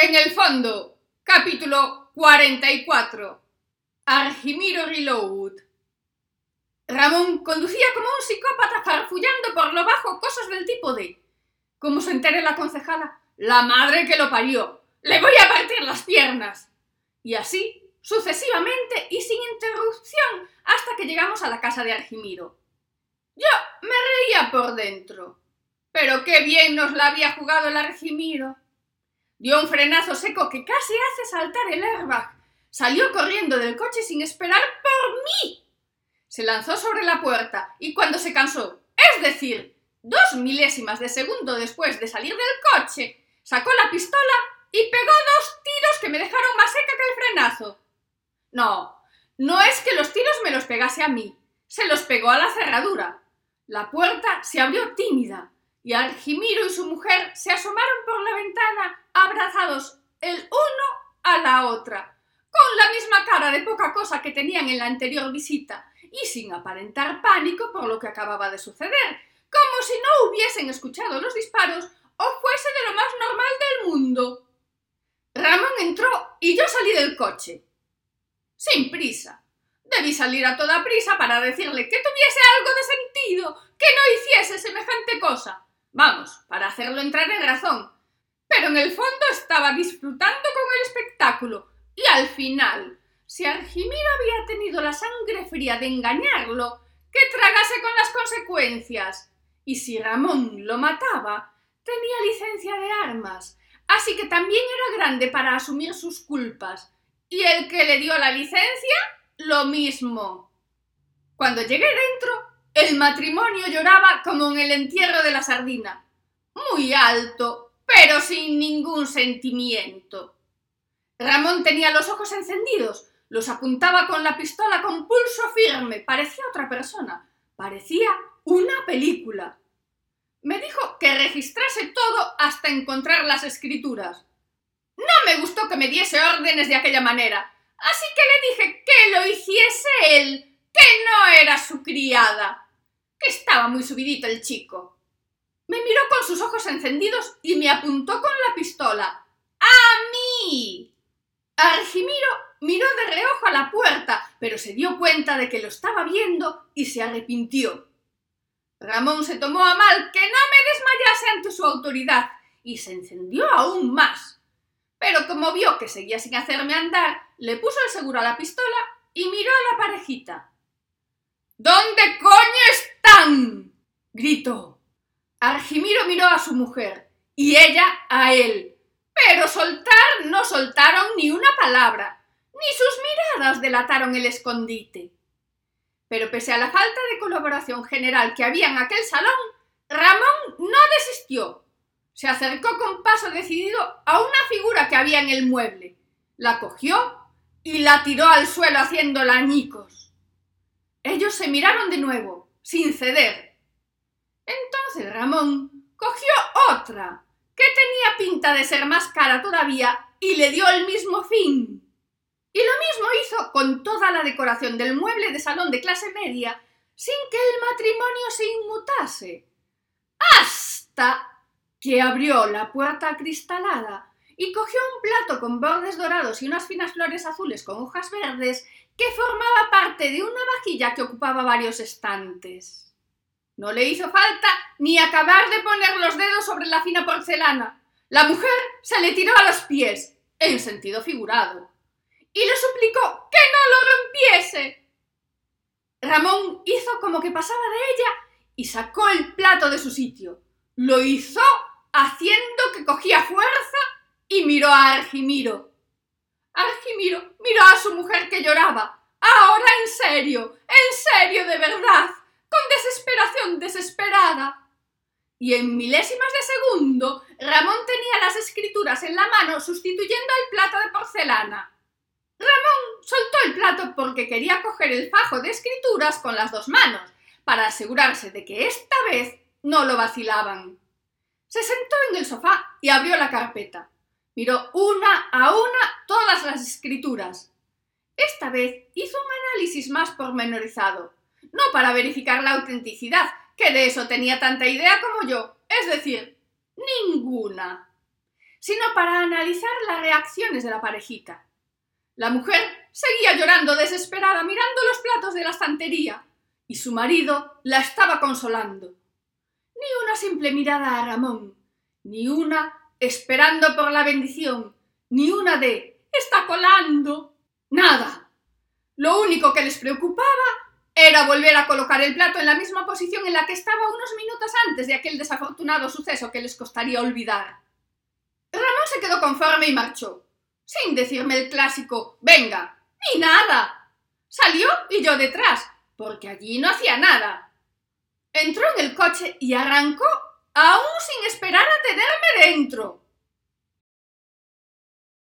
En el fondo, capítulo 44. Argimiro Reload. Ramón conducía como un psicópata farfullando por lo bajo cosas del tipo de como se entere la concejala, la madre que lo parió, le voy a partir las piernas. Y así, sucesivamente y sin interrupción, hasta que llegamos a la casa de Argimiro. Yo me reía por dentro. Pero qué bien nos la había jugado el Argimiro. Dio un frenazo seco que casi hace saltar el airbag. Salió corriendo del coche sin esperar por mí. Se lanzó sobre la puerta y cuando se cansó, es decir, dos milésimas de segundo después de salir del coche, sacó la pistola y pegó dos tiros que me dejaron más seca que el frenazo. No, no es que los tiros me los pegase a mí, se los pegó a la cerradura. La puerta se abrió tímida y Argimiro y su mujer se asomaron por la ventana abrazados el uno a la otra, con la misma cara de poca cosa que tenían en la anterior visita y sin aparentar pánico por lo que acababa de suceder, como si no hubiesen escuchado los disparos o fuese de lo más normal del mundo. Ramón entró y yo salí del coche. Sin prisa. Debí salir a toda prisa para decirle que tuviese algo de sentido, que no hiciese semejante cosa. Vamos, para hacerlo entrar en razón. Pero en el fondo estaba disfrutando con el espectáculo. Y al final, si Argimiro había tenido la sangre fría de engañarlo, que tragase con las consecuencias. Y si Ramón lo mataba, tenía licencia de armas, así que también era grande para asumir sus culpas. Y el que le dio la licencia, lo mismo. Cuando llegué dentro, el matrimonio lloraba como en el entierro de la sardina, muy alto, pero sin ningún sentimiento. Ramón tenía los ojos encendidos, los apuntaba con la pistola con pulso firme, parecía otra persona, parecía una película. Me dijo que registrase todo hasta encontrar las escrituras. No me gustó que me diese órdenes de aquella manera, así que le dije que lo hiciese él, que no era su criada, que estaba muy subidito el chico. Me miró con sus ojos encendidos y me apuntó con la pistola. ¡A mí! Argimiro miró de reojo a la puerta, pero se dio cuenta de que lo estaba viendo y se arrepintió. Ramón se tomó a mal que no me desmayase ante su autoridad y se encendió aún más. Pero como vio que seguía sin hacerme andar, le puso el seguro a la pistola y miró a la parejita. ¿Dónde coño miró a su mujer y ella a él, pero soltar no soltaron ni una palabra, ni sus miradas delataron el escondite. Pero pese a la falta de colaboración general que había en aquel salón, Ramón no desistió. Se acercó con paso decidido a una figura que había en el mueble, la cogió y la tiró al suelo haciéndola añicos. Ellos se miraron de nuevo, sin ceder. Entonces Ramón cogió otra, que tenía pinta de ser más cara todavía, y le dio el mismo fin. Y lo mismo hizo con toda la decoración del mueble de salón de clase media, sin que el matrimonio se inmutase. Hasta que abrió la puerta acristalada y cogió un plato con bordes dorados y unas finas flores azules con hojas verdes que formaba parte de una vajilla que ocupaba varios estantes. No le hizo falta ni acabar de poner los dedos sobre la fina porcelana. La mujer se le tiró a los pies, en sentido figurado y le suplicó que no lo rompiese. Ramón hizo como que pasaba de ella y sacó el plato de su sitio. Lo hizo haciendo que cogía fuerza y miró a Argimiro. Argimiro miró a su mujer que lloraba. Ahora en serio, en serio de verdad, con desesperación desesperada. Y en milésimas de segundo, Ramón tenía las escrituras en la mano sustituyendo el plato de porcelana. Ramón soltó el plato porque quería coger el fajo de escrituras con las dos manos, para asegurarse de que esta vez no lo vacilaban. Se sentó en el sofá y abrió la carpeta. Miró una a una todas las escrituras. Esta vez hizo un análisis más pormenorizado, no para verificar la autenticidad, que de eso tenía tanta idea como yo, es decir, ninguna. sino para analizar las reacciones de la parejita. La mujer seguía llorando desesperada mirando los platos de la estantería y su marido la estaba consolando. Ni una simple mirada a Ramón, ni una esperando por la bendición, ni una de está colando. Nada. Lo único que les preocupaba era volver a colocar el plato en la misma posición en la que estaba unos minutos antes de aquel desafortunado suceso que les costaría olvidar. Ramón se quedó conforme y marchó, sin decirme el clásico venga, ni nada. Salió y yo detrás, porque allí no hacía nada. Entró en el coche y arrancó, aún sin esperar a tenerme dentro.